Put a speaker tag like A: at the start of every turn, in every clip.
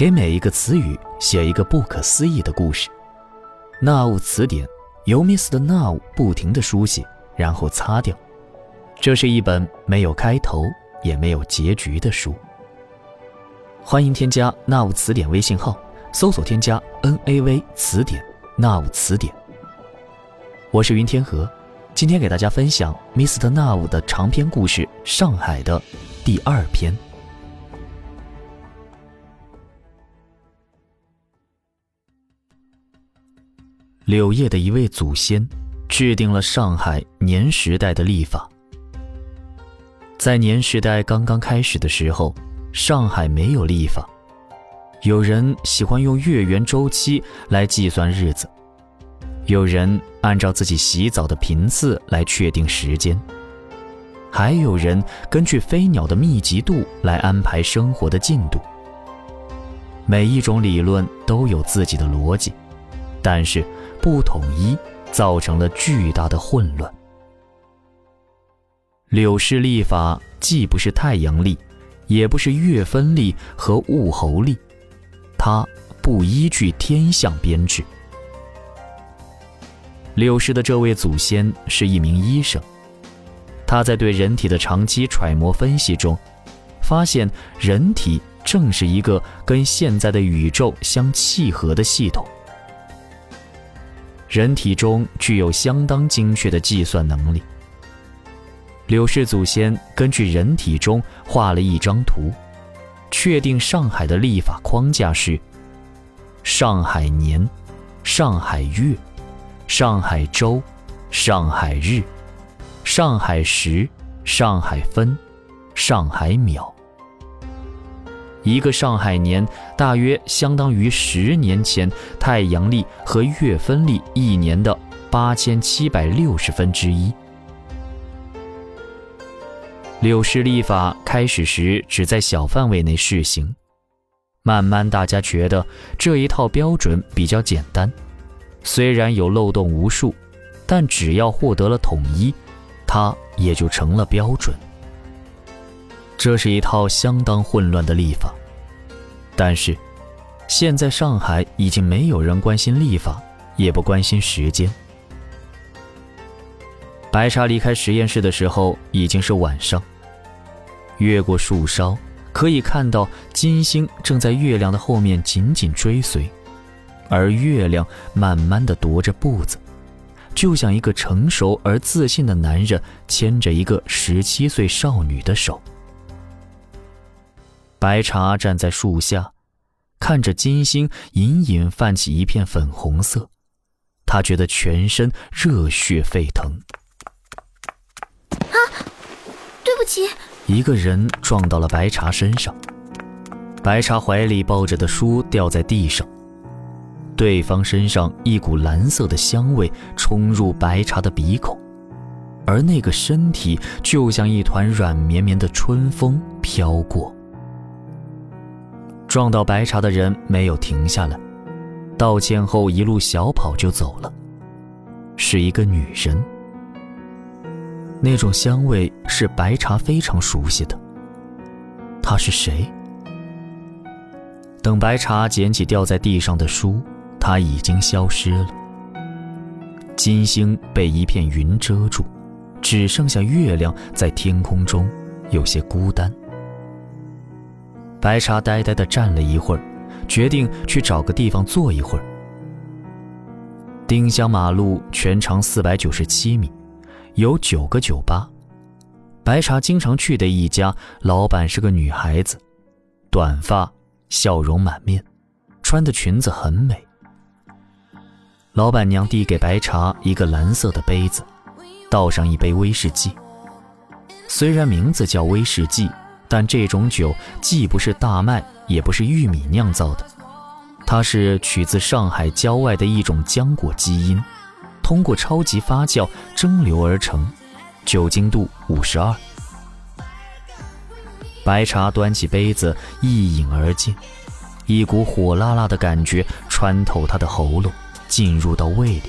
A: 给每一个词语写一个不可思议的故事。纳物词典由 Mr. Now 不停的书写，然后擦掉。这是一本没有开头也没有结局的书。欢迎添加纳物词典微信号，搜索添加 N A V 词典，纳物词典。我是云天河，今天给大家分享 Mr. Now 的长篇故事《上海》的第二篇。柳叶的一位祖先，制定了上海年时代的历法。在年时代刚刚开始的时候，上海没有历法，有人喜欢用月圆周期来计算日子，有人按照自己洗澡的频次来确定时间，还有人根据飞鸟的密集度来安排生活的进度。每一种理论都有自己的逻辑，但是。不统一造成了巨大的混乱。柳氏历法既不是太阳历，也不是月分历和物候历，它不依据天象编制。柳氏的这位祖先是一名医生，他在对人体的长期揣摩分析中，发现人体正是一个跟现在的宇宙相契合的系统。人体中具有相当精确的计算能力。柳氏祖先根据人体中画了一张图，确定上海的历法框架是：上海年、上海月、上海周、上海日、上海时、上海分、上海秒。一个上海年大约相当于十年前太阳历和月分历一年的八千七百六十分之一。柳氏历法开始时只在小范围内试行，慢慢大家觉得这一套标准比较简单，虽然有漏洞无数，但只要获得了统一，它也就成了标准。这是一套相当混乱的历法，但是，现在上海已经没有人关心历法，也不关心时间。白茶离开实验室的时候已经是晚上，越过树梢，可以看到金星正在月亮的后面紧紧追随，而月亮慢慢的踱着步子，就像一个成熟而自信的男人牵着一个十七岁少女的手。白茶站在树下，看着金星隐隐泛起一片粉红色，他觉得全身热血沸腾。
B: 啊，对不起！
A: 一个人撞到了白茶身上，白茶怀里抱着的书掉在地上，对方身上一股蓝色的香味冲入白茶的鼻孔，而那个身体就像一团软绵绵的春风飘过。撞到白茶的人没有停下来，道歉后一路小跑就走了。是一个女人，那种香味是白茶非常熟悉的。她是谁？等白茶捡起掉在地上的书，她已经消失了。金星被一片云遮住，只剩下月亮在天空中，有些孤单。白茶呆呆地站了一会儿，决定去找个地方坐一会儿。丁香马路全长四百九十七米，有九个酒吧。白茶经常去的一家，老板是个女孩子，短发，笑容满面，穿的裙子很美。老板娘递给白茶一个蓝色的杯子，倒上一杯威士忌。虽然名字叫威士忌。但这种酒既不是大麦，也不是玉米酿造的，它是取自上海郊外的一种浆果基因，通过超级发酵蒸馏而成，酒精度五十二。白茶端起杯子一饮而尽，一股火辣辣的感觉穿透他的喉咙，进入到胃里，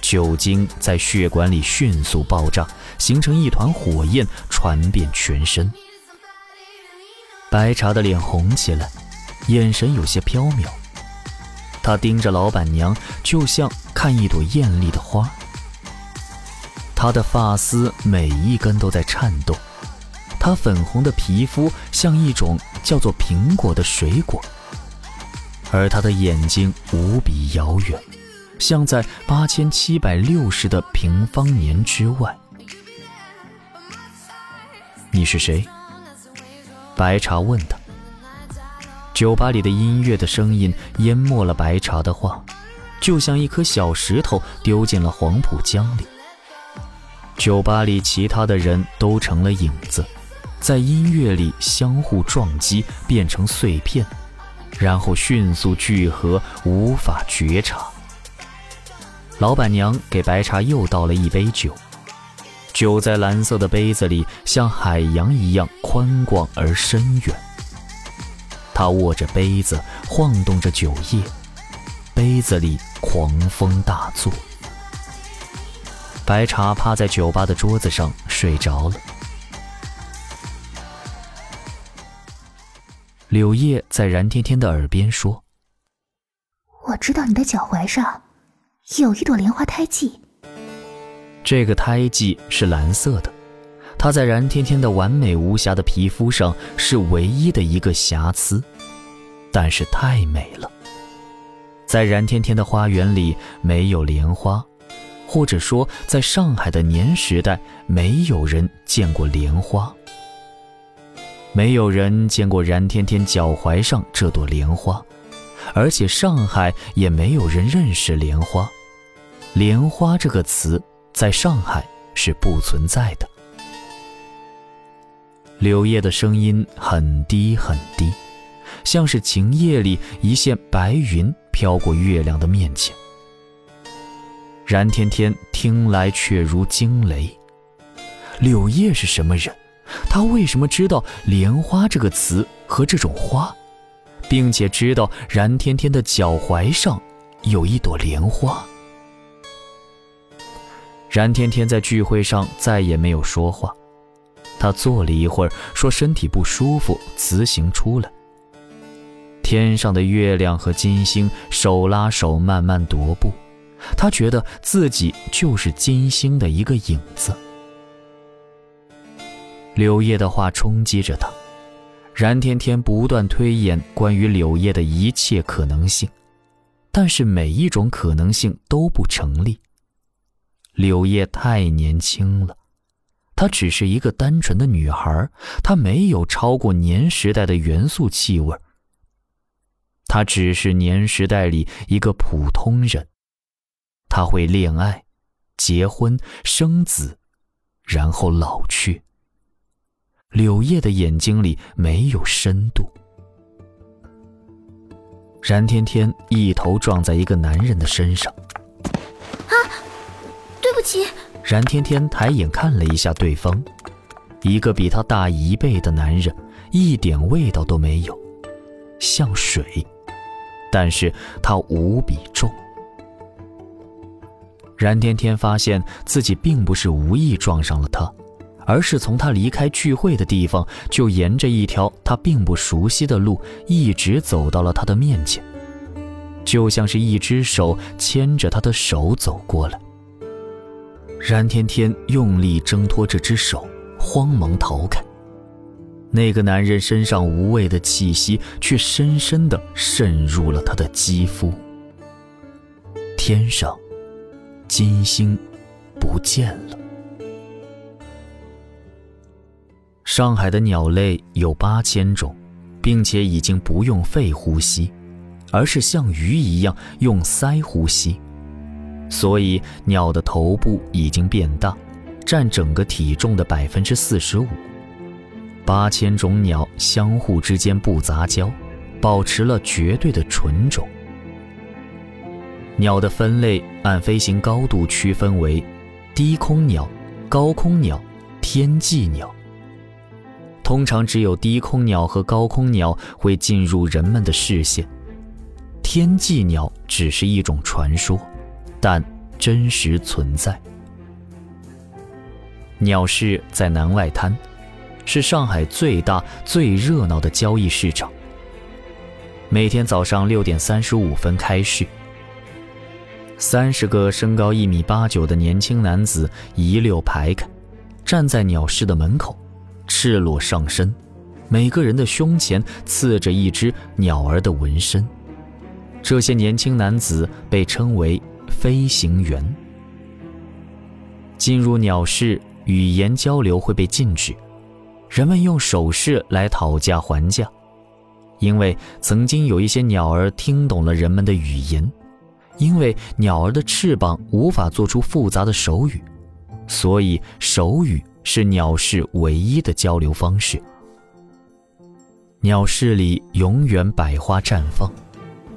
A: 酒精在血管里迅速爆炸，形成一团火焰，传遍全身。白茶的脸红起来，眼神有些飘渺。他盯着老板娘，就像看一朵艳丽的花。她的发丝每一根都在颤动，她粉红的皮肤像一种叫做苹果的水果，而她的眼睛无比遥远，像在八千七百六十的平方年之外。你是谁？白茶问他。酒吧里的音乐的声音淹没了白茶的话，就像一颗小石头丢进了黄浦江里。酒吧里其他的人都成了影子，在音乐里相互撞击，变成碎片，然后迅速聚合，无法觉察。老板娘给白茶又倒了一杯酒，酒在蓝色的杯子里像海洋一样宽广而深远。他握着杯子，晃动着酒液，杯子里狂风大作。白茶趴在酒吧的桌子上睡着了。柳叶在燃天天的耳边说：“
B: 我知道你的脚踝上有一朵莲花胎记。
A: 这个胎记是蓝色的，它在燃天天的完美无瑕的皮肤上是唯一的一个瑕疵，但是太美了。在燃天天的花园里没有莲花。”或者说，在上海的年时代，没有人见过莲花，没有人见过燃天天脚踝上这朵莲花，而且上海也没有人认识莲花。莲花这个词在上海是不存在的。柳叶的声音很低很低，像是晴夜里一线白云飘过月亮的面前。然天天听来却如惊雷。柳叶是什么人？他为什么知道“莲花”这个词和这种花，并且知道然天天的脚踝上有一朵莲花？冉天天在聚会上再也没有说话，他坐了一会儿，说身体不舒服，辞行出来。天上的月亮和金星手拉手慢慢踱步。他觉得自己就是金星的一个影子。柳叶的话冲击着他，冉天天不断推演关于柳叶的一切可能性，但是每一种可能性都不成立。柳叶太年轻了，她只是一个单纯的女孩，她没有超过年时代的元素气味，她只是年时代里一个普通人。她会恋爱、结婚、生子，然后老去。柳叶的眼睛里没有深度。冉天天一头撞在一个男人的身上。
B: 啊，起。
A: 燃天天抬眼看了一下对方，一个比他大一倍的男人，一点味道都没有，像水，但是他无比重。燃天天发现自己并不是无意撞上了他，而是从他离开聚会的地方，就沿着一条他并不熟悉的路，一直走到了他的面前，就像是一只手牵着他的手走过来。冉天天用力挣脱这只手，慌忙逃开。那个男人身上无味的气息，却深深地渗入了他的肌肤。天上。金星不见了。上海的鸟类有八千种，并且已经不用肺呼吸，而是像鱼一样用鳃呼吸，所以鸟的头部已经变大，占整个体重的百分之四十五。八千种鸟相互之间不杂交，保持了绝对的纯种。鸟的分类按飞行高度区分为低空鸟、高空鸟、天际鸟。通常只有低空鸟和高空鸟会进入人们的视线，天际鸟只是一种传说，但真实存在。鸟市在南外滩，是上海最大、最热闹的交易市场。每天早上六点三十五分开市。三十个身高一米八九的年轻男子一溜排开，站在鸟市的门口，赤裸上身，每个人的胸前刺着一只鸟儿的纹身。这些年轻男子被称为飞行员。进入鸟市，语言交流会被禁止，人们用手势来讨价还价，因为曾经有一些鸟儿听懂了人们的语言。因为鸟儿的翅膀无法做出复杂的手语，所以手语是鸟市唯一的交流方式。鸟市里永远百花绽放，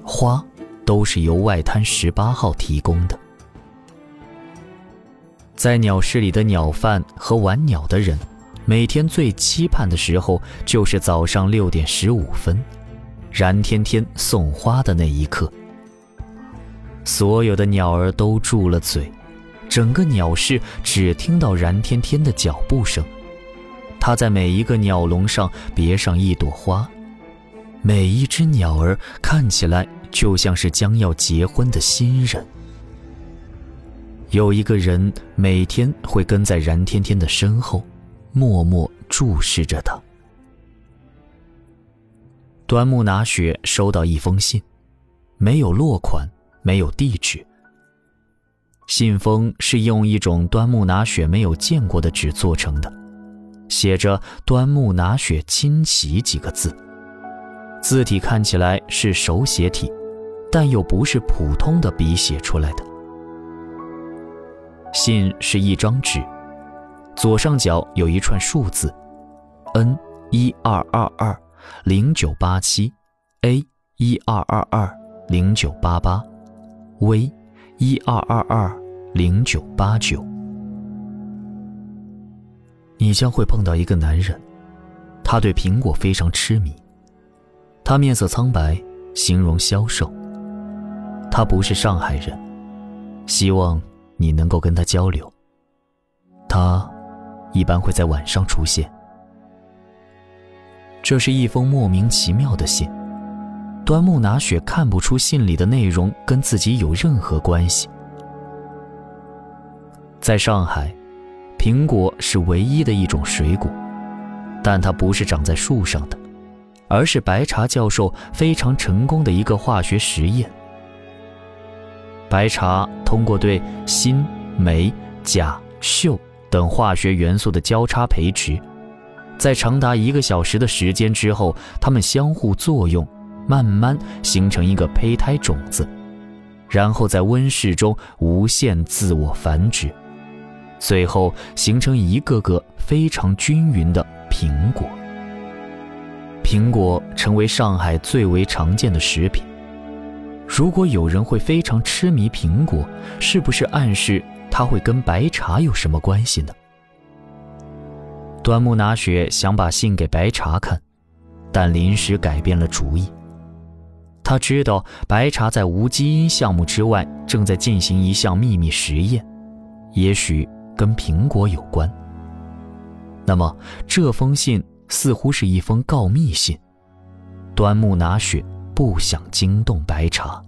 A: 花都是由外滩十八号提供的。在鸟市里的鸟贩和玩鸟的人，每天最期盼的时候就是早上六点十五分，然天天送花的那一刻。所有的鸟儿都住了嘴，整个鸟市只听到然天天的脚步声。他在每一个鸟笼上别上一朵花，每一只鸟儿看起来就像是将要结婚的新人。有一个人每天会跟在冉天天的身后，默默注视着他。端木拿雪收到一封信，没有落款。没有地址。信封是用一种端木拿雪没有见过的纸做成的，写着“端木拿雪亲启”几个字，字体看起来是手写体，但又不是普通的笔写出来的。信是一张纸，左上角有一串数字：N 一二二二零九八七，A 一二二二零九八八。V，一二二二零九八九。你将会碰到一个男人，他对苹果非常痴迷。他面色苍白，形容消瘦。他不是上海人，希望你能够跟他交流。他一般会在晚上出现。这是一封莫名其妙的信。端木拿雪看不出信里的内容跟自己有任何关系。在上海，苹果是唯一的一种水果，但它不是长在树上的，而是白茶教授非常成功的一个化学实验。白茶通过对锌、镁、钾、溴等化学元素的交叉培植，在长达一个小时的时间之后，它们相互作用。慢慢形成一个胚胎种子，然后在温室中无限自我繁殖，最后形成一个个非常均匀的苹果。苹果成为上海最为常见的食品。如果有人会非常痴迷苹果，是不是暗示他会跟白茶有什么关系呢？端木拿雪想把信给白茶看，但临时改变了主意。他知道白茶在无基因项目之外正在进行一项秘密实验，也许跟苹果有关。那么这封信似乎是一封告密信。端木拿雪不想惊动白茶。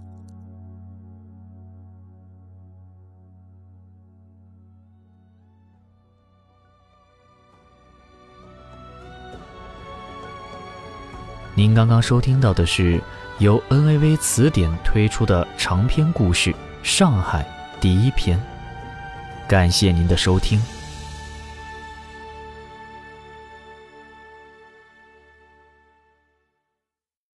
A: 您刚刚收听到的是。由 NAV 词典推出的长篇故事《上海》第一篇，感谢您的收听。